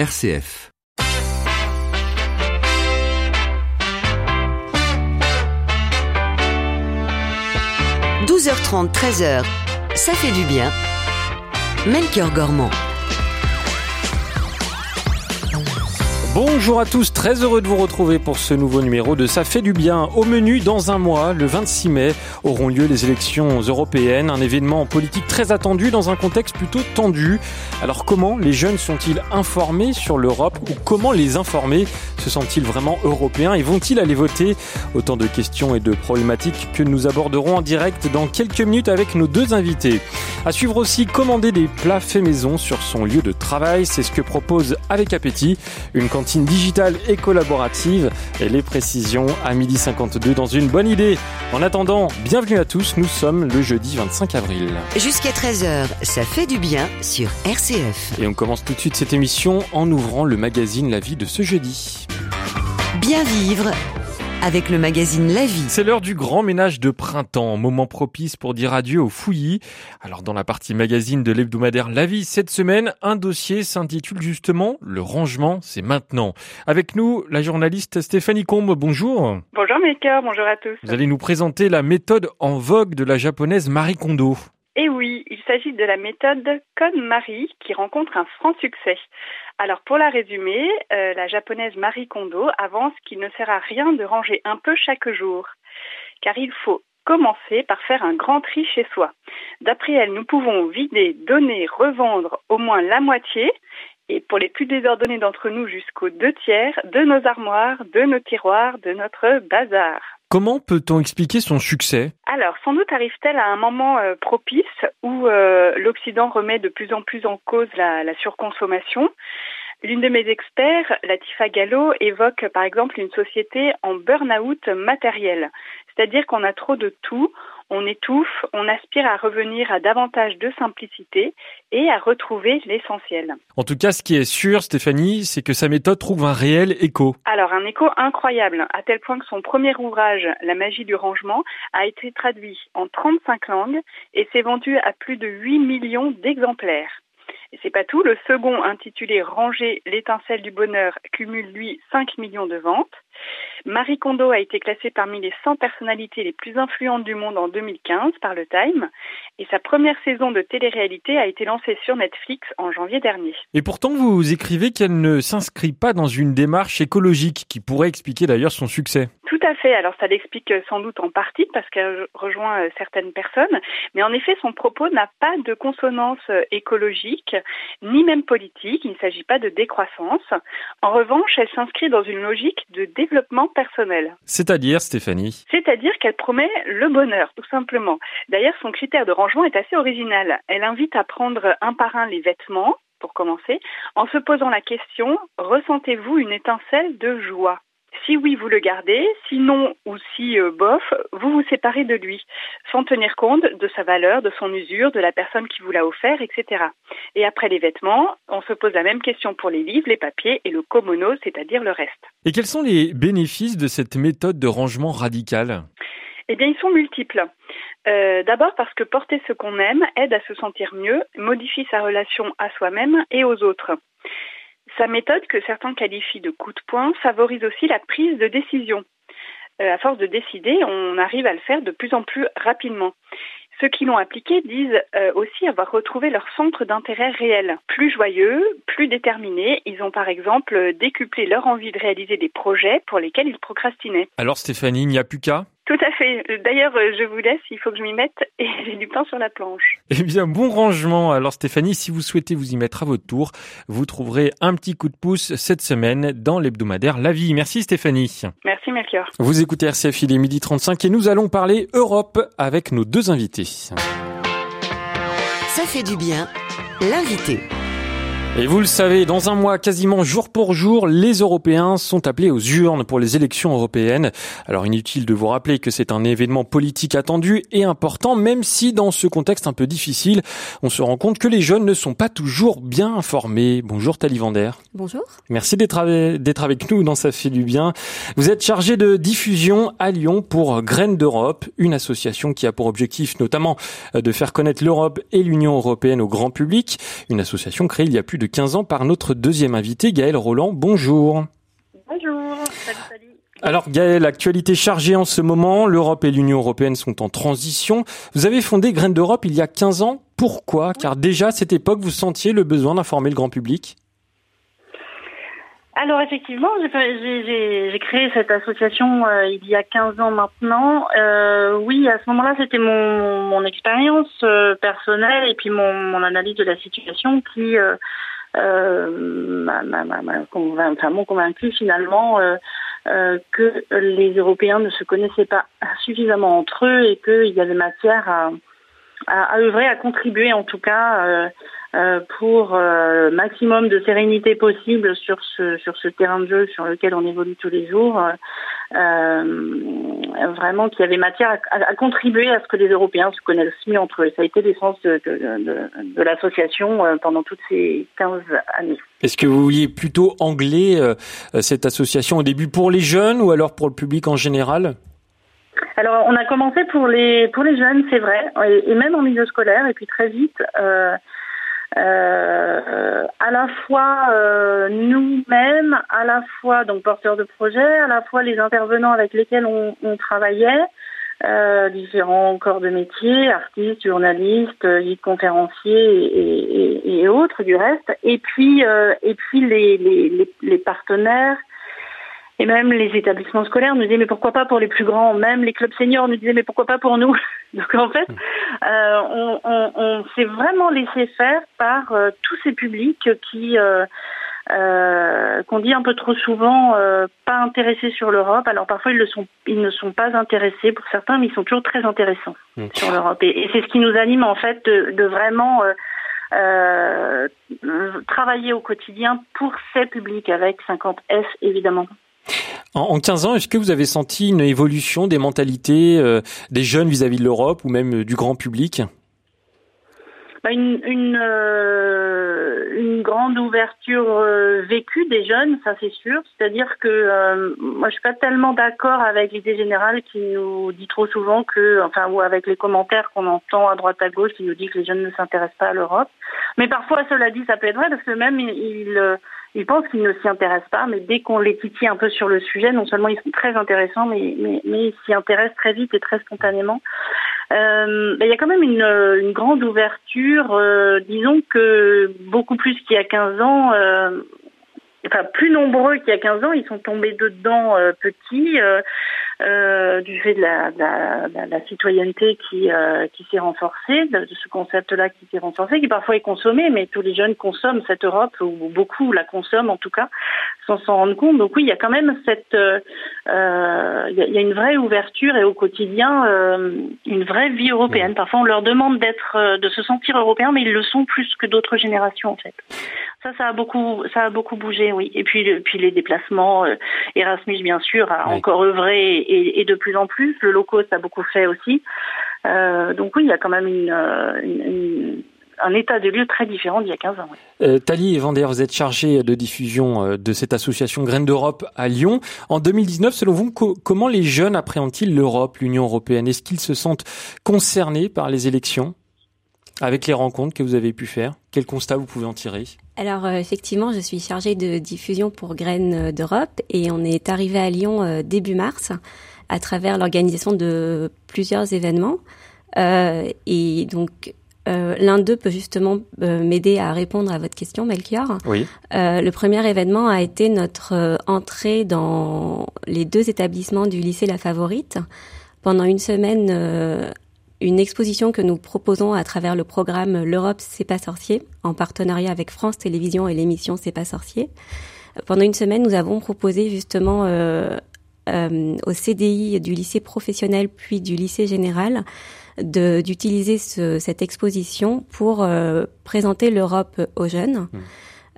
RCF. – 12h30, 13h, ça fait du bien. Melchior Gormand. Bonjour à tous, très heureux de vous retrouver pour ce nouveau numéro de Ça fait du bien. Au menu, dans un mois, le 26 mai, auront lieu les élections européennes, un événement politique très attendu dans un contexte plutôt tendu. Alors comment les jeunes sont-ils informés sur l'Europe ou comment les informer? Se sentent-ils vraiment européens et vont-ils aller voter? Autant de questions et de problématiques que nous aborderons en direct dans quelques minutes avec nos deux invités. À suivre aussi, commander des plats faits maison sur son lieu de travail, c'est ce que propose Avec Appétit, une cantine digitale et collaborative. Et les précisions à midi 52 dans une bonne idée. En attendant, bienvenue à tous, nous sommes le jeudi 25 avril. Jusqu'à 13h, ça fait du bien sur RCF. Et on commence tout de suite cette émission en ouvrant le magazine La vie de ce jeudi. Bien vivre avec le magazine La Vie. C'est l'heure du grand ménage de printemps, moment propice pour dire adieu aux fouillis. Alors dans la partie magazine de l'hebdomadaire La Vie, cette semaine, un dossier s'intitule justement Le rangement, c'est maintenant. Avec nous, la journaliste Stéphanie Combe, bonjour. Bonjour Mika, bonjour à tous. Vous allez nous présenter la méthode en vogue de la japonaise Marie Kondo. Eh oui, il s'agit de la méthode KonMari qui rencontre un franc succès. Alors pour la résumer, euh, la japonaise Marie Kondo avance qu'il ne sert à rien de ranger un peu chaque jour, car il faut commencer par faire un grand tri chez soi. D'après elle, nous pouvons vider, donner, revendre au moins la moitié, et pour les plus désordonnés d'entre nous jusqu'aux deux tiers, de nos armoires, de nos tiroirs, de notre bazar. Comment peut-on expliquer son succès? Alors, sans doute arrive-t-elle à un moment euh, propice où euh, l'Occident remet de plus en plus en cause la, la surconsommation. L'une de mes experts, Latifa Gallo, évoque par exemple une société en burn-out matériel, c'est-à-dire qu'on a trop de tout, on étouffe, on aspire à revenir à davantage de simplicité et à retrouver l'essentiel. En tout cas, ce qui est sûr, Stéphanie, c'est que sa méthode trouve un réel écho. Alors, un écho incroyable, à tel point que son premier ouvrage, La magie du rangement, a été traduit en 35 langues et s'est vendu à plus de 8 millions d'exemplaires. Et c'est pas tout, le second, intitulé Ranger l'étincelle du bonheur, cumule lui 5 millions de ventes. Marie Kondo a été classée parmi les 100 personnalités les plus influentes du monde en 2015 par le Time et sa première saison de télé-réalité a été lancée sur Netflix en janvier dernier. Et pourtant, vous écrivez qu'elle ne s'inscrit pas dans une démarche écologique qui pourrait expliquer d'ailleurs son succès. Tout à fait. Alors ça l'explique sans doute en partie parce qu'elle rejoint euh, certaines personnes, mais en effet son propos n'a pas de consonance euh, écologique ni même politique. Il ne s'agit pas de décroissance. En revanche, elle s'inscrit dans une logique de développement personnel. C'est-à-dire, Stéphanie? C'est-à-dire qu'elle promet le bonheur, tout simplement. D'ailleurs, son critère de rangement est assez original. Elle invite à prendre un par un les vêtements, pour commencer, en se posant la question, ressentez-vous une étincelle de joie? Si oui, vous le gardez, sinon ou si euh, bof, vous vous séparez de lui, sans tenir compte de sa valeur, de son usure, de la personne qui vous l'a offert, etc. Et après les vêtements, on se pose la même question pour les livres, les papiers et le komono, c'est-à-dire le reste. Et quels sont les bénéfices de cette méthode de rangement radical? Eh bien, ils sont multiples. Euh, D'abord parce que porter ce qu'on aime aide à se sentir mieux, modifie sa relation à soi-même et aux autres. Sa méthode, que certains qualifient de coup de poing, favorise aussi la prise de décision. Euh, à force de décider, on arrive à le faire de plus en plus rapidement. Ceux qui l'ont appliqué disent euh, aussi avoir retrouvé leur centre d'intérêt réel. Plus joyeux, plus déterminés, ils ont par exemple décuplé leur envie de réaliser des projets pour lesquels ils procrastinaient. Alors Stéphanie, il n'y a plus qu'à tout à fait. D'ailleurs, euh, je vous laisse, il faut que je m'y mette et j'ai du pain sur la planche. Eh bien, bon rangement. Alors Stéphanie, si vous souhaitez vous y mettre à votre tour, vous trouverez un petit coup de pouce cette semaine dans l'hebdomadaire La Vie. Merci Stéphanie. Merci Melchior. Vous écoutez RCF, il est midi 35 et nous allons parler Europe avec nos deux invités. Ça fait du bien, l'invité. Et vous le savez, dans un mois, quasiment jour pour jour, les Européens sont appelés aux urnes pour les élections européennes. Alors inutile de vous rappeler que c'est un événement politique attendu et important, même si dans ce contexte un peu difficile, on se rend compte que les jeunes ne sont pas toujours bien informés. Bonjour Talivander. Bonjour. Merci d'être avec nous dans Ça fait du bien. Vous êtes chargé de diffusion à Lyon pour Graines d'Europe, une association qui a pour objectif notamment de faire connaître l'Europe et l'Union européenne au grand public. Une association créée il y a plus de 15 ans par notre deuxième invité, Gaël Roland. Bonjour. Bonjour. Salut, salut. Alors Gaël, actualité chargée en ce moment, l'Europe et l'Union européenne sont en transition. Vous avez fondé Graines d'Europe il y a 15 ans. Pourquoi? Car déjà à cette époque, vous sentiez le besoin d'informer le grand public alors effectivement, j'ai créé cette association euh, il y a 15 ans maintenant. Euh, oui, à ce moment-là, c'était mon, mon expérience euh, personnelle et puis mon, mon, analyse de la situation qui euh, m'a convaincu finalement que les Européens ne se connaissaient pas suffisamment entre eux et qu'il y avait matière à, à, à, œuvrer, à contribuer en tout cas euh, pour euh, maximum de sérénité possible sur ce sur ce terrain de jeu sur lequel on évolue tous les jours. Euh, vraiment qu'il y avait matière à, à, contribuer à ce que les Européens se connaissent mieux entre eux. Ça a été l'essence de, de, de, de l'association euh, pendant toutes ces 15 années. Est-ce que vous vouliez plutôt angler cette association au début pour les jeunes ou alors pour le public en général? Alors, on a commencé pour les pour les jeunes, c'est vrai, et, et, même en milieu scolaire, et puis très vite, euh, euh, à la fois euh, nous-mêmes, à la fois donc porteurs de projets, à la fois les intervenants avec lesquels on, on travaillait, euh, différents corps de métier, artistes, journalistes, guides conférenciers et, et, et, autres du reste, et puis euh, et puis les, les, les partenaires et même les établissements scolaires nous disaient mais pourquoi pas pour les plus grands? Même les clubs seniors nous disaient mais pourquoi pas pour nous? Donc en fait, euh, on, on, on s'est vraiment laissé faire par euh, tous ces publics qui euh, qu'on dit un peu trop souvent pas intéressés sur l'Europe. Alors parfois ils le sont, ils ne sont pas intéressés pour certains, mais ils sont toujours très intéressants mmh. sur l'Europe. Et, et c'est ce qui nous anime en fait de, de vraiment euh, travailler au quotidien pour ces publics avec 50 S évidemment. En, 15 ans, est-ce que vous avez senti une évolution des mentalités euh, des jeunes vis-à-vis de l'Europe ou même euh, du grand public? Bah euh, une, grande ouverture vécue des jeunes, ça c'est sûr. C'est-à-dire que moi je suis pas tellement d'accord avec l'idée générale qui nous dit trop souvent que, enfin, ou avec les commentaires qu'on entend à droite à gauche qui nous dit que les jeunes ne s'intéressent pas à l'Europe. Mais parfois, cela dit, ça peut être vrai parce que même ils ils pensent qu'ils ne s'y intéressent pas, mais dès qu'on les titille un peu sur le sujet, non seulement ils sont très intéressants, mais, mais, mais ils s'y intéressent très vite et très spontanément. Euh, il y a quand même une, une grande ouverture, euh, disons que beaucoup plus qu'il y a 15 ans, euh, enfin plus nombreux qu'il y a 15 ans, ils sont tombés dedans euh, petits. Euh, du fait de la, de la, de la citoyenneté qui, euh, qui s'est renforcée, de, ce concept-là qui s'est renforcé, qui parfois est consommé, mais tous les jeunes consomment cette Europe, ou beaucoup la consomment en tout cas, sans s'en rendre compte. Donc oui, il y a quand même cette, euh, il y, a, une vraie ouverture et au quotidien une vraie vie européenne. Parfois, on leur demande d'être, de se sentir européens, mais ils le sont plus que d'autres générations en fait. Ça, ça a beaucoup, ça a beaucoup bougé, oui. Et puis, puis les déplacements, Erasmus bien sûr a oui. encore œuvré et, et, de plus en plus. Le low cost a beaucoup fait aussi. Euh, donc oui, il y a quand même une un état de lieu très différent d'il y a 15 ans. Euh, Tali Vander, vous êtes chargée de diffusion euh, de cette association Graines d'Europe à Lyon. En 2019, selon vous, co comment les jeunes appréhendent-ils l'Europe, l'Union européenne? Est-ce qu'ils se sentent concernés par les élections? Avec les rencontres que vous avez pu faire Quel constat vous pouvez en tirer? Alors euh, effectivement, je suis chargée de diffusion pour Graines d'Europe et on est arrivé à Lyon euh, début mars à travers l'organisation de plusieurs événements. Euh, et donc euh, l'un d'eux peut justement euh, m'aider à répondre à votre question, Melchior. Oui. Euh, le premier événement a été notre euh, entrée dans les deux établissements du lycée La Favorite. Pendant une semaine, euh, une exposition que nous proposons à travers le programme L'Europe, c'est pas sorcier, en partenariat avec France Télévisions et l'émission C'est pas sorcier. Pendant une semaine, nous avons proposé justement au CDI du lycée professionnel puis du lycée général d'utiliser cette exposition pour euh, présenter l'Europe aux jeunes. Mmh.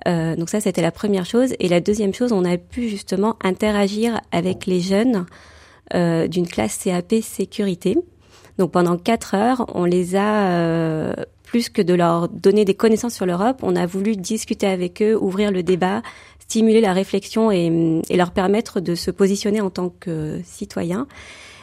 Euh, donc ça, c'était la première chose. Et la deuxième chose, on a pu justement interagir avec les jeunes euh, d'une classe CAP sécurité. Donc pendant quatre heures, on les a plus que de leur donner des connaissances sur l'Europe, on a voulu discuter avec eux, ouvrir le débat, stimuler la réflexion et, et leur permettre de se positionner en tant que citoyens.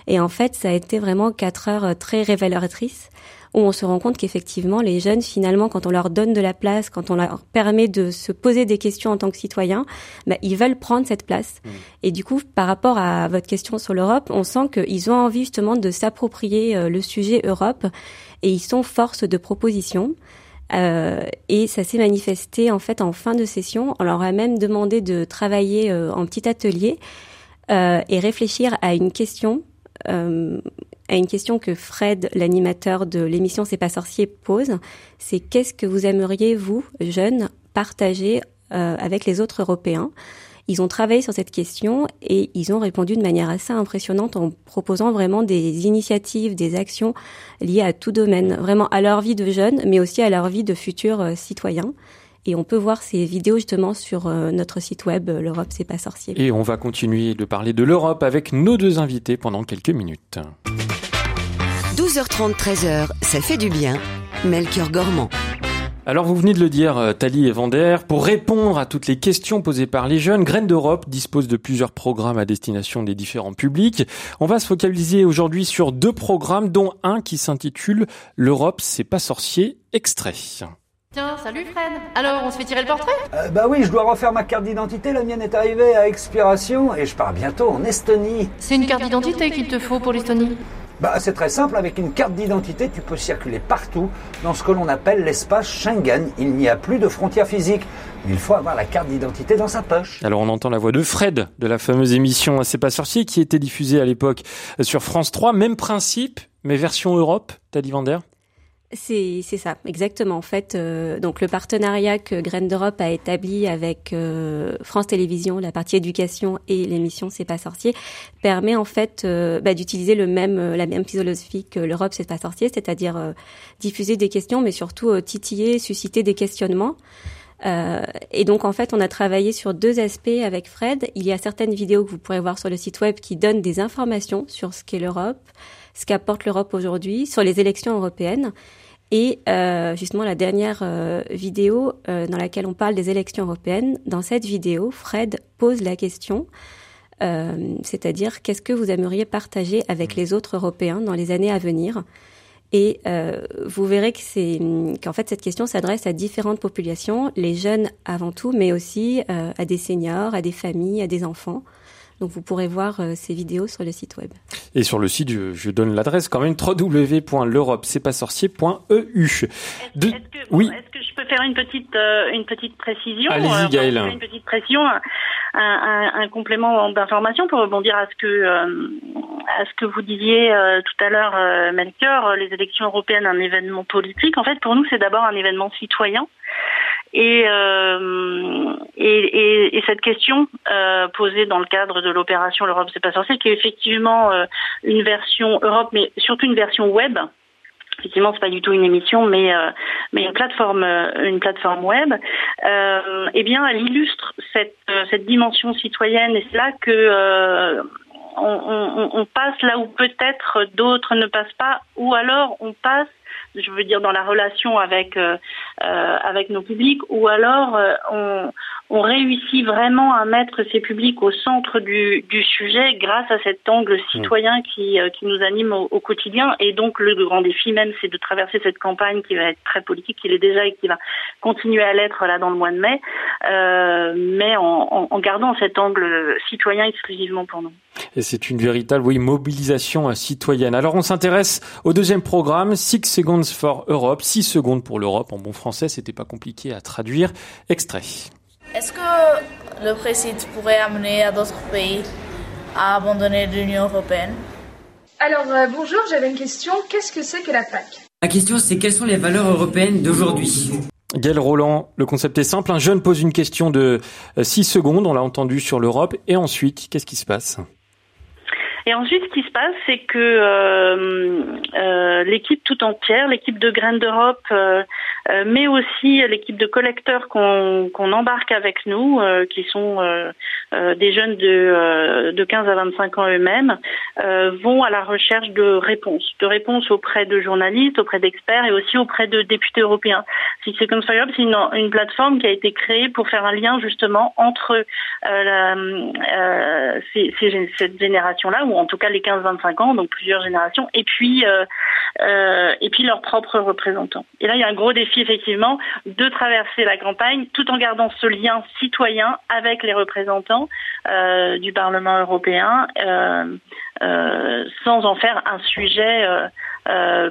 Et en fait, ça a été vraiment quatre heures très révélatrices où on se rend compte qu'effectivement, les jeunes, finalement, quand on leur donne de la place, quand on leur permet de se poser des questions en tant que citoyens, bah, ils veulent prendre cette place. Mmh. Et du coup, par rapport à votre question sur l'Europe, on sent qu'ils ont envie justement de s'approprier euh, le sujet Europe et ils sont force de proposition. Euh, et ça s'est manifesté en fait en fin de session. On leur a même demandé de travailler euh, en petit atelier euh, et réfléchir à une question euh, à une question que Fred, l'animateur de l'émission C'est pas sorcier, pose. C'est qu'est-ce que vous aimeriez, vous, jeunes, partager euh, avec les autres Européens? Ils ont travaillé sur cette question et ils ont répondu de manière assez impressionnante en proposant vraiment des initiatives, des actions liées à tout domaine, vraiment à leur vie de jeunes, mais aussi à leur vie de futurs euh, citoyens. Et on peut voir ces vidéos justement sur euh, notre site web l'Europe c'est pas sorcier. Et on va continuer de parler de l'Europe avec nos deux invités pendant quelques minutes. 12h30 13h, ça fait du bien. Melchior Gormand. Alors vous venez de le dire, euh, Tali et Vander, pour répondre à toutes les questions posées par les jeunes, Graines d'Europe dispose de plusieurs programmes à destination des différents publics. On va se focaliser aujourd'hui sur deux programmes, dont un qui s'intitule L'Europe, c'est pas sorcier, extrait. Tiens, salut Fred. Alors, on se fait tirer le portrait? Euh, Bah oui, je dois refaire ma carte d'identité. La mienne est arrivée à expiration et je pars bientôt en Estonie. C'est une carte d'identité qu'il te faut pour l'Estonie? Bah, c'est très simple, avec une carte d'identité, tu peux circuler partout dans ce que l'on appelle l'espace Schengen. Il n'y a plus de frontières physiques. Mais il faut avoir la carte d'identité dans sa poche. Alors on entend la voix de Fred de la fameuse émission C'est pas sorcier qui était diffusée à l'époque sur France 3. Même principe, mais version Europe, Tali Vander? C'est ça exactement en fait euh, donc le partenariat que Graines d'Europe a établi avec euh, France Télévisions la partie éducation et l'émission c'est pas sorcier permet en fait euh, bah, d'utiliser le même la même philosophie que l'Europe c'est pas sorcier c'est-à-dire diffuser des questions mais surtout titiller susciter des questionnements et donc en fait, on a travaillé sur deux aspects avec Fred. Il y a certaines vidéos que vous pourrez voir sur le site web qui donnent des informations sur ce qu'est l'Europe, ce qu'apporte l'Europe aujourd'hui, sur les élections européennes. Et euh, justement, la dernière euh, vidéo euh, dans laquelle on parle des élections européennes, dans cette vidéo, Fred pose la question, euh, c'est-à-dire qu'est-ce que vous aimeriez partager avec les autres Européens dans les années à venir? Et euh, vous verrez que c'est qu'en fait cette question s'adresse à différentes populations, les jeunes avant tout, mais aussi à des seniors, à des familles, à des enfants. Donc vous pourrez voir euh, ces vidéos sur le site web. Et sur le site, je, donne l'adresse quand même www.l'europe-c'est-pas-sorcier.eu. Est-ce que, oui. est-ce que je peux faire une petite euh, une petite précision Allez-y, Gaëlle. Une petite précision, un, un, un complément d'information pour rebondir à ce que euh, à ce que vous disiez tout à l'heure, Melchior. Les élections européennes, un événement politique. En fait, pour nous, c'est d'abord un événement citoyen. Et, euh, et, et, et, cette question euh, posée dans le cadre de l'opération L'Europe c'est pas sorcier, qui est effectivement euh, une version Europe, mais surtout une version web. Effectivement, c'est pas du tout une émission, mais euh, mais une plateforme une plateforme web. eh bien, elle illustre cette cette dimension citoyenne, et c'est là que on, on, on passe là où peut-être d'autres ne passent pas, ou alors on passe je veux dire dans la relation avec euh, euh, avec nos publics, ou alors euh, on, on réussit vraiment à mettre ces publics au centre du, du sujet grâce à cet angle mmh. citoyen qui, qui nous anime au, au, quotidien. Et donc le grand défi même, c'est de traverser cette campagne qui va être très politique, qui l'est déjà et qui va continuer à l'être là dans le mois de mai, euh, mais en, en, gardant cet angle citoyen exclusivement pour nous. Et c'est une véritable oui, mobilisation citoyenne. Alors on s'intéresse au deuxième programme, Six Seconds for Europe, 6 secondes pour l'Europe. En bon français, c'était pas compliqué à traduire. Extrait. Est-ce que le Brexit pourrait amener à d'autres pays à abandonner l'Union européenne? Alors euh, bonjour, j'avais une question. Qu'est-ce que c'est que la PAC? La question c'est quelles sont les valeurs européennes d'aujourd'hui? Gaël Roland, le concept est simple. Un jeune pose une question de 6 secondes, on l'a entendu sur l'Europe, et ensuite, qu'est-ce qui se passe? Et ensuite, ce qui se passe, c'est que euh, euh, l'équipe tout entière, l'équipe de Graines d'Europe, euh, euh mais aussi l'équipe de collecteurs qu'on embarque avec nous, qui sont des jeunes de, de 15 à 25 ans eux-mêmes vont à la recherche de réponses, de réponses auprès de journalistes, auprès d'experts et aussi auprès de députés européens. C'est comme ça, c'est une, une, plateforme qui a été créée pour faire un lien justement entre la, ces, ces, cette génération-là, ou en tout cas les 15-25 ans, donc plusieurs générations, et puis et puis leurs propres représentants. Et là, il y a un gros défi effectivement de traverser la campagne tout en gardant ce lien citoyen avec les représentants euh, du Parlement européen, euh, euh, sans en faire un sujet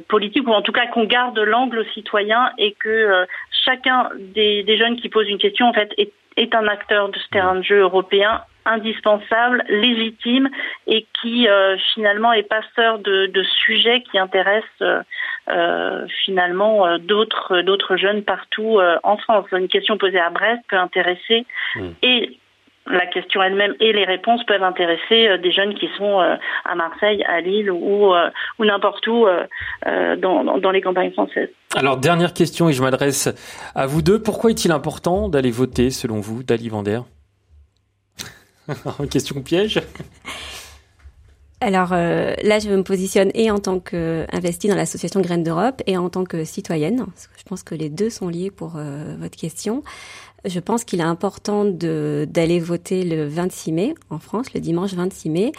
politique ou en tout cas qu'on garde l'angle citoyen et que chacun des, jeunes qui posent une question en fait est, est un acteur de ce terrain de jeu européen indispensable, légitime et qui euh, finalement est passeur de, de, sujets qui intéressent euh, euh finalement euh, d'autres d'autres jeunes partout en France. Une question posée à Brest peut intéresser mmh. et la question elle-même et les réponses peuvent intéresser des jeunes qui sont à Marseille, à Lille ou, ou n'importe où dans, dans, les campagnes françaises. Alors, dernière question, et je m'adresse à vous deux. Pourquoi est-il important d'aller voter, selon vous, Dali Vander? Question piège alors euh, là, je me positionne et en tant qu'investie dans l'association Graines d'Europe et en tant que citoyenne. Parce que je pense que les deux sont liés pour euh, votre question. Je pense qu'il est important d'aller voter le 26 mai en France, le dimanche 26 mai,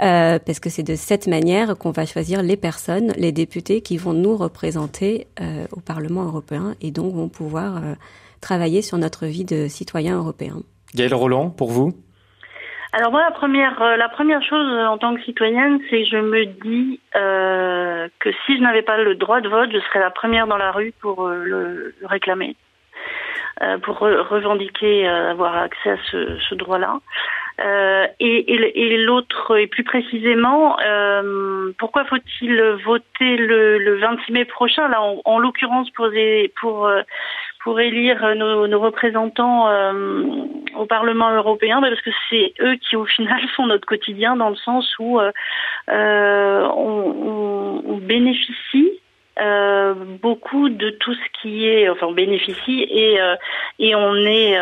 euh, parce que c'est de cette manière qu'on va choisir les personnes, les députés qui vont nous représenter au Parlement européen et donc vont pouvoir travailler sur notre vie de citoyen européen. Gaël Roland, pour vous? Alors moi, la première, euh, la première chose euh, en tant que citoyenne, c'est que je me dis euh, que si je n'avais pas le droit de vote, je serais la première dans la rue pour euh, le, réclamer, euh, pour revendiquer avoir accès à ce, ce droit-là. et, et, et l'autre, et plus précisément, pourquoi faut-il voter le, le 26 mai prochain? Là, en, en l'occurrence, pour, pour pour élire nos, nos représentants euh, au Parlement européen, bah, parce que c'est eux qui au final font notre quotidien dans le sens où euh, euh on, on, bénéficie euh, beaucoup de tout ce qui est, enfin on bénéficie et euh, et on est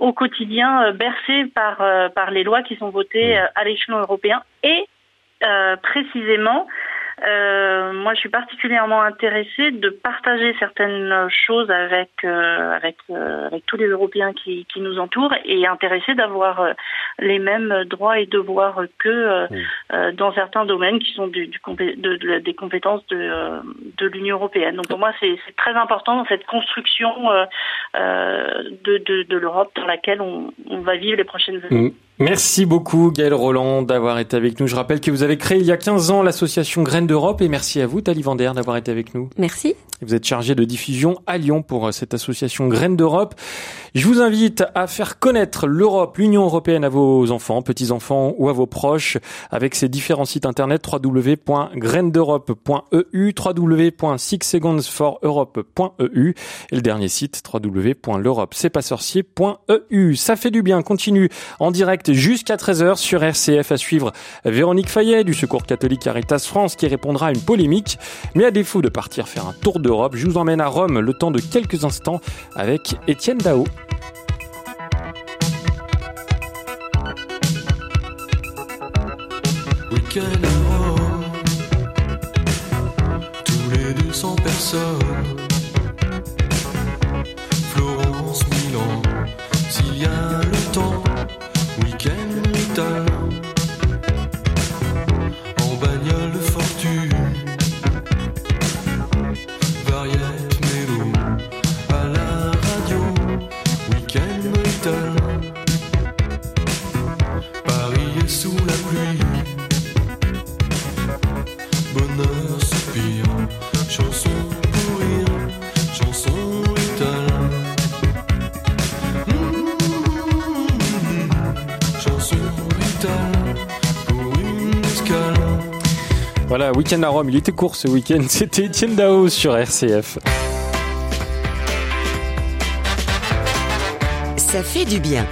au quotidien bercé par par les lois qui sont votées à l'échelon européen et précisément euh, moi, je suis particulièrement intéressée de partager certaines choses avec euh, avec euh, avec tous les Européens qui, qui nous entourent et intéressée d'avoir euh, les mêmes droits et devoirs que mmh. dans certains domaines qui sont du, du de, de, des compétences de de l'Union européenne. Donc pour moi, c'est très important dans cette construction de de, de l'Europe dans laquelle on, on va vivre les prochaines années. Mmh. Merci beaucoup Gaël Roland d'avoir été avec nous. Je rappelle que vous avez créé il y a 15 ans l'association Graines d'Europe et merci à vous Tali Vander d'avoir été avec nous. Merci. Vous êtes chargé de diffusion à Lyon pour euh, cette association Graines d'Europe. Je vous invite à faire connaître l'Europe, l'Union européenne à vos enfants, petits-enfants ou à vos proches avec ses différents sites internet www.grainesdeurope.eu, www.sixsecondsforeurope.eu et le dernier site www.l'europe-c'est-pas-sorcier.eu. Ça fait du bien, continue en direct jusqu'à 13h sur RCF à suivre Véronique Fayet du Secours catholique Caritas France qui répondra à une polémique. Mais à défaut de partir faire un tour de je vous emmène à Rome le temps de quelques instants avec Étienne Dao. À Rome, tous les 200 personnes. Voilà, week-end à Rome, il était court ce week-end. C'était Etienne Dao sur RCF. Ça fait du bien.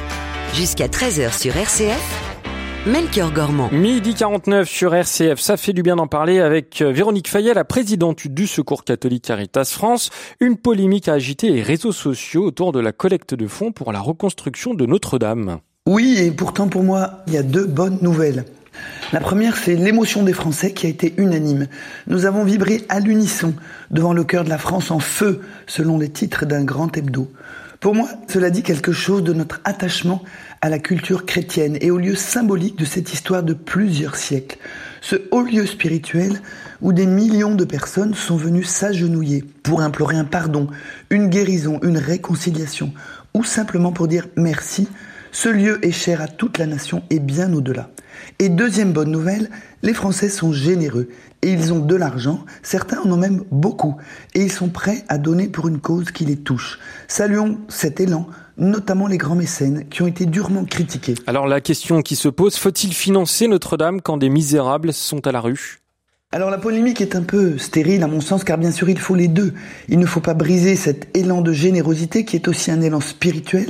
Jusqu'à 13h sur RCF. Melchior Gormand. Midi 49 sur RCF, ça fait du bien d'en parler avec euh, Véronique Fayet, la présidente du Secours catholique Caritas France. Une polémique a agité les réseaux sociaux autour de la collecte de fonds pour la reconstruction de Notre-Dame. Oui, et pourtant pour moi, il y a deux bonnes nouvelles. La première, c'est l'émotion des Français qui a été unanime. Nous avons vibré à l'unisson devant le cœur de la France en feu, selon les titres d'un grand hebdo. Pour moi, cela dit quelque chose de notre attachement à la culture chrétienne et au lieu symbolique de cette histoire de plusieurs siècles. Ce haut lieu spirituel où des millions de personnes sont venues s'agenouiller pour implorer un pardon, une guérison, une réconciliation, ou simplement pour dire merci, ce lieu est cher à toute la nation et bien au-delà. Et deuxième bonne nouvelle, les Français sont généreux et ils ont de l'argent, certains en ont même beaucoup, et ils sont prêts à donner pour une cause qui les touche. Saluons cet élan, notamment les grands mécènes qui ont été durement critiqués. Alors la question qui se pose, faut-il financer Notre-Dame quand des misérables sont à la rue? Alors la polémique est un peu stérile à mon sens car bien sûr il faut les deux. Il ne faut pas briser cet élan de générosité qui est aussi un élan spirituel.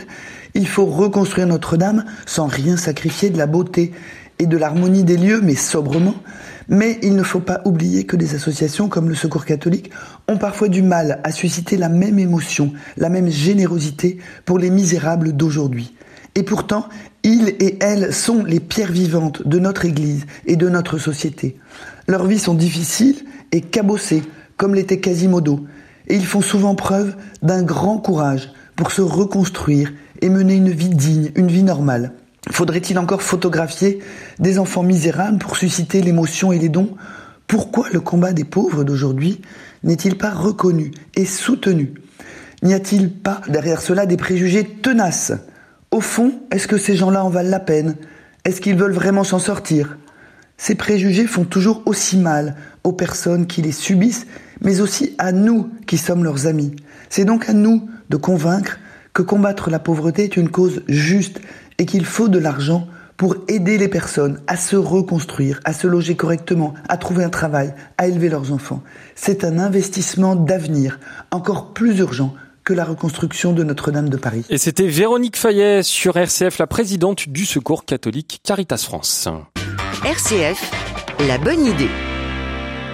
Il faut reconstruire Notre-Dame sans rien sacrifier de la beauté et de l'harmonie des lieux mais sobrement. Mais il ne faut pas oublier que des associations comme le Secours catholique ont parfois du mal à susciter la même émotion, la même générosité pour les misérables d'aujourd'hui. Et pourtant, ils et elles sont les pierres vivantes de notre Église et de notre société. Leurs vies sont difficiles et cabossées, comme l'était Quasimodo, et ils font souvent preuve d'un grand courage pour se reconstruire et mener une vie digne, une vie normale. Faudrait-il encore photographier des enfants misérables pour susciter l'émotion et les dons? Pourquoi le combat des pauvres d'aujourd'hui n'est-il pas reconnu et soutenu? N'y a-t-il pas derrière cela des préjugés tenaces? Au fond, est-ce que ces gens-là en valent la peine? Est-ce qu'ils veulent vraiment s'en sortir? Ces préjugés font toujours aussi mal aux personnes qui les subissent, mais aussi à nous qui sommes leurs amis. C'est donc à nous de convaincre que combattre la pauvreté est une cause juste et qu'il faut de l'argent pour aider les personnes à se reconstruire, à se loger correctement, à trouver un travail, à élever leurs enfants. C'est un investissement d'avenir encore plus urgent que la reconstruction de Notre-Dame de Paris. Et c'était Véronique Fayet sur RCF, la présidente du Secours catholique Caritas France. RCF, la bonne idée.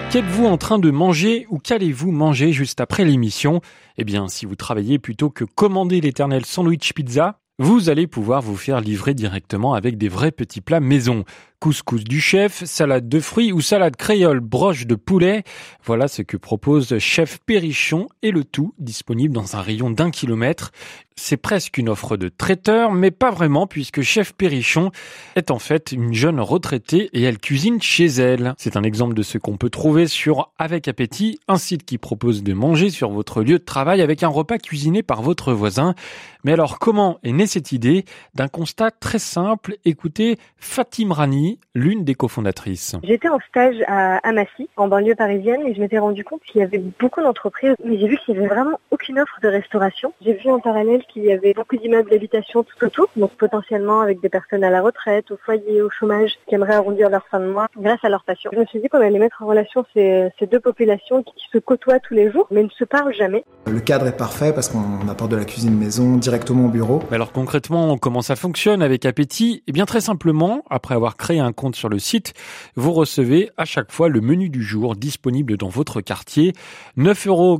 Qu'êtes-vous en train de manger ou qu'allez-vous manger juste après l'émission? Eh bien, si vous travaillez plutôt que commander l'éternel sandwich pizza, vous allez pouvoir vous faire livrer directement avec des vrais petits plats maison couscous du chef, salade de fruits ou salade créole broche de poulet. Voilà ce que propose Chef Perrichon et le tout disponible dans un rayon d'un kilomètre. C'est presque une offre de traiteur, mais pas vraiment puisque Chef Perrichon est en fait une jeune retraitée et elle cuisine chez elle. C'est un exemple de ce qu'on peut trouver sur Avec Appétit, un site qui propose de manger sur votre lieu de travail avec un repas cuisiné par votre voisin. Mais alors comment est née cette idée? D'un constat très simple, écoutez Fatim Rani, l'une des cofondatrices. J'étais en stage à, Massy, en banlieue parisienne, et je m'étais rendu compte qu'il y avait beaucoup d'entreprises, mais j'ai vu qu'il n'y avait vraiment aucune offre de restauration. J'ai vu en parallèle qu'il y avait beaucoup d'immeubles d'habitation tout autour, donc potentiellement avec des personnes à la retraite, au foyer, au chômage, qui aimeraient arrondir leur fin de mois grâce à leur passion. Je me suis dit qu'on allait mettre en relation ces, ces deux populations qui se côtoient tous les jours, mais ne se parlent jamais. Le cadre est parfait parce qu'on apporte de la cuisine maison directement au bureau. Alors concrètement, comment ça fonctionne avec Appétit? Eh bien très simplement, après avoir créé un compte sur le site, vous recevez à chaque fois le menu du jour disponible dans votre quartier. 9,90 euros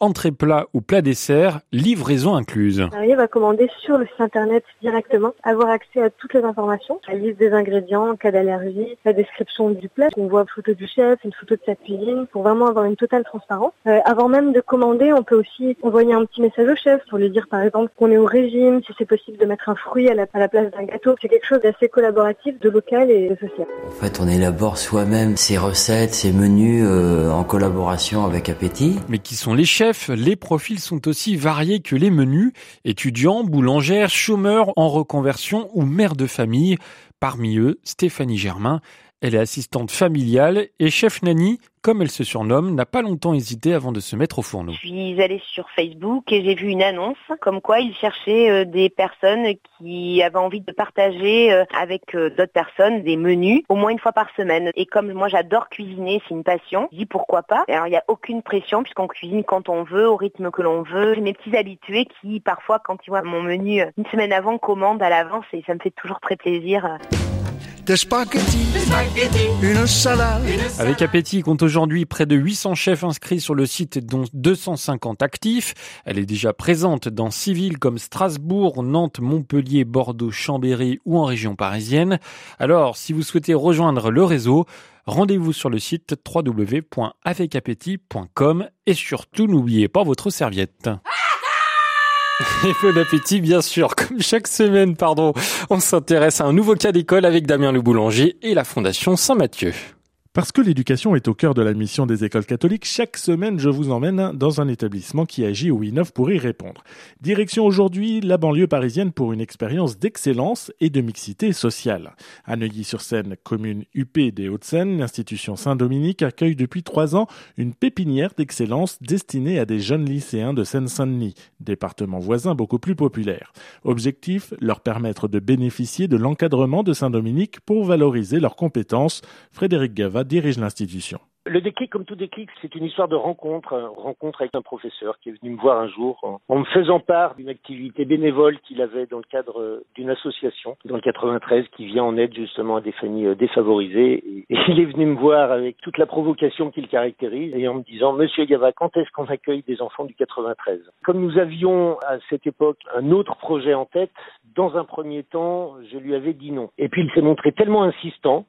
entrée plat ou plat dessert, livraison incluse. Arrive à commander sur le site internet directement, avoir accès à toutes les informations, la liste des ingrédients, cas d'allergie, la description du plat. On voit une photo du chef, une photo de sa cuisine pour vraiment avoir une totale transparence. Euh, avant même de commander, on peut aussi envoyer un petit message au chef pour lui dire par exemple qu'on est au régime, si c'est possible de mettre un fruit à la, à la place d'un gâteau. C'est quelque chose d'assez collaboratif, de local et de social. En fait, on élabore soi-même ses recettes, ses menus euh, en collaboration avec Appétit. Mais qui sont les chefs? Les profils sont aussi variés que les menus. Étudiants, boulangères, chômeurs en reconversion ou mères de famille. Parmi eux, Stéphanie Germain. Elle est assistante familiale et chef nanny, comme elle se surnomme, n'a pas longtemps hésité avant de se mettre au fourneau. Je suis allée sur Facebook et j'ai vu une annonce comme quoi ils cherchaient euh, des personnes qui avaient envie de partager euh, avec euh, d'autres personnes des menus au moins une fois par semaine. Et comme moi j'adore cuisiner, c'est une passion, je dis pourquoi pas. Alors il n'y a aucune pression puisqu'on cuisine quand on veut, au rythme que l'on veut. J'ai mes petits habitués qui parfois quand ils voient mon menu une semaine avant commandent à l'avance et ça me fait toujours très plaisir. Des spaghettis, une salade. Avec Appétit, il compte aujourd'hui près de 800 chefs inscrits sur le site, dont 250 actifs. Elle est déjà présente dans six villes comme Strasbourg, Nantes, Montpellier, Bordeaux, Chambéry ou en région parisienne. Alors, si vous souhaitez rejoindre le réseau, rendez-vous sur le site www.avecappétit.com et surtout n'oubliez pas votre serviette. Et bon appétit, bien sûr. Comme chaque semaine, pardon, on s'intéresse à un nouveau cas d'école avec Damien Le Boulanger et la Fondation Saint-Mathieu. Parce que l'éducation est au cœur de la mission des écoles catholiques, chaque semaine je vous emmène dans un établissement qui agit ou innove pour y répondre. Direction aujourd'hui la banlieue parisienne pour une expérience d'excellence et de mixité sociale. À Neuilly-sur-Seine, commune UP des Hauts-de-Seine, l'institution Saint-Dominique accueille depuis trois ans une pépinière d'excellence destinée à des jeunes lycéens de Seine-Saint-Denis, département voisin beaucoup plus populaire. Objectif, leur permettre de bénéficier de l'encadrement de Saint-Dominique pour valoriser leurs compétences. Frédéric Dirige l'institution. Le déclic, comme tout déclic, c'est une histoire de rencontre. Rencontre avec un professeur qui est venu me voir un jour en me faisant part d'une activité bénévole qu'il avait dans le cadre d'une association dans le 93 qui vient en aide justement à des familles défavorisées. Et il est venu me voir avec toute la provocation qu'il caractérise et en me disant Monsieur Gava, quand est-ce qu'on accueille des enfants du 93 Comme nous avions à cette époque un autre projet en tête, dans un premier temps, je lui avais dit non. Et puis il s'est montré tellement insistant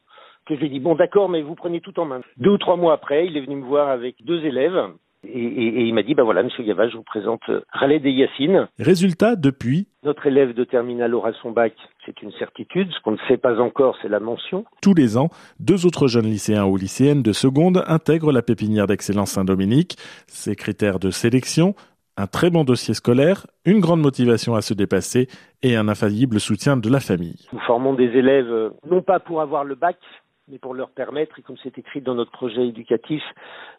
que je lui ai dit bon d'accord mais vous prenez tout en main. Deux ou trois mois après, il est venu me voir avec deux élèves et, et, et il m'a dit bah voilà monsieur Gava, je vous présente Khaled et Yassine. Résultat depuis Notre élève de terminale aura son bac, c'est une certitude. Ce qu'on ne sait pas encore, c'est la mention. Tous les ans, deux autres jeunes lycéens ou lycéennes de seconde intègrent la pépinière d'excellence Saint-Dominique. Ces critères de sélection un très bon dossier scolaire, une grande motivation à se dépasser et un infaillible soutien de la famille. Nous formons des élèves non pas pour avoir le bac, mais pour leur permettre, et comme c'est écrit dans notre projet éducatif,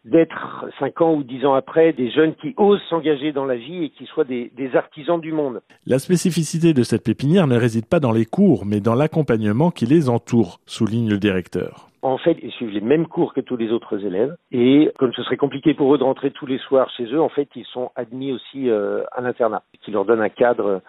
d'être cinq ans ou dix ans après des jeunes qui osent s'engager dans la vie et qui soient des, des, artisans du monde. La spécificité de cette pépinière ne réside pas dans les cours, mais dans l'accompagnement qui les entoure, souligne le directeur. En fait, ils suivent les mêmes cours que tous les autres élèves. Et comme ce serait compliqué pour eux de rentrer tous les soirs chez eux, en fait, ils sont admis aussi euh, à l'internat, qui leur donne un cadre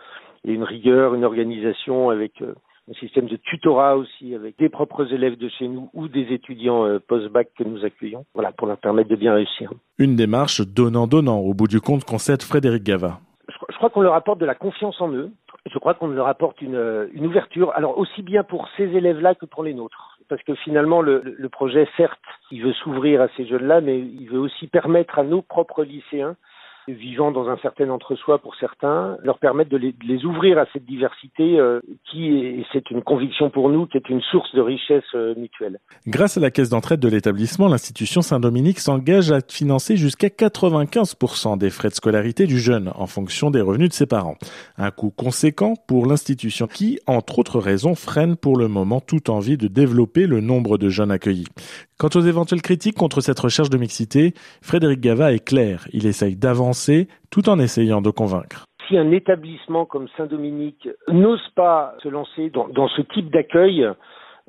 et une rigueur, une organisation avec euh, un système de tutorat aussi avec des propres élèves de chez nous ou des étudiants euh, post-bac que nous accueillons, voilà, pour leur permettre de bien réussir. Une démarche donnant-donnant, au bout du compte, concède Frédéric Gava. Je, je crois qu'on leur apporte de la confiance en eux. Je crois qu'on leur apporte une, une ouverture, alors aussi bien pour ces élèves-là que pour les nôtres. Parce que finalement, le, le projet, certes, il veut s'ouvrir à ces jeunes-là, mais il veut aussi permettre à nos propres lycéens vivant dans un certain entre-soi pour certains, leur permettre de les, ouvrir à cette diversité euh, qui, et c'est une conviction pour nous, qui est une source de richesse euh, mutuelle. Grâce à la caisse d'entraide de l'établissement, l'institution Saint-Dominique s'engage à financer jusqu'à 95% des frais de scolarité du jeune en fonction des revenus de ses parents. Un coût conséquent pour l'institution qui, entre autres raisons, freine pour le moment toute envie de développer le nombre de jeunes accueillis. Quant aux éventuelles critiques contre cette recherche de mixité, Frédéric Gava est clair. Il essaye d'avancer tout en essayant de convaincre. Si un établissement comme Saint-Dominique n'ose pas se lancer dans, ce type d'accueil,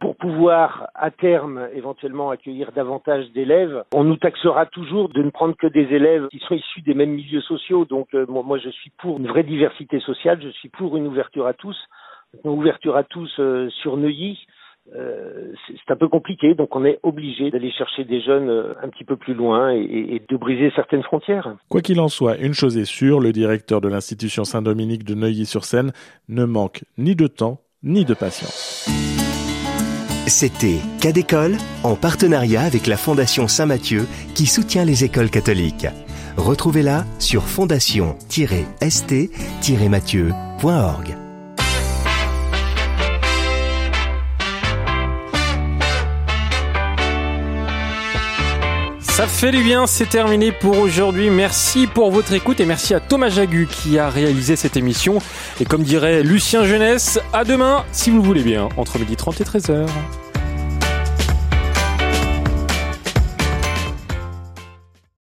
pour pouvoir à terme éventuellement accueillir davantage d'élèves, on nous taxera toujours de ne prendre que des élèves qui sont issus des mêmes milieux sociaux. Donc euh, moi, moi, je suis pour une vraie diversité sociale, je suis pour une ouverture à tous, une ouverture à tous euh, sur Neuilly. Euh, c'est un peu compliqué, donc on est obligé d'aller chercher des jeunes un petit peu plus loin et, et de briser certaines frontières. Quoi qu'il en soit, une chose est sûre, le directeur de l'institution Saint-Dominique de Neuilly-sur-Seine ne manque ni de temps ni de patience. C'était Cas d'école en partenariat avec la Fondation Saint-Mathieu qui soutient les écoles catholiques. Retrouvez-la sur fondation-st-mathieu.org. Ça fait du bien, c'est terminé pour aujourd'hui. Merci pour votre écoute et merci à Thomas Jagu qui a réalisé cette émission. Et comme dirait Lucien Jeunesse, à demain si vous le voulez bien, entre midi 30 et 13h.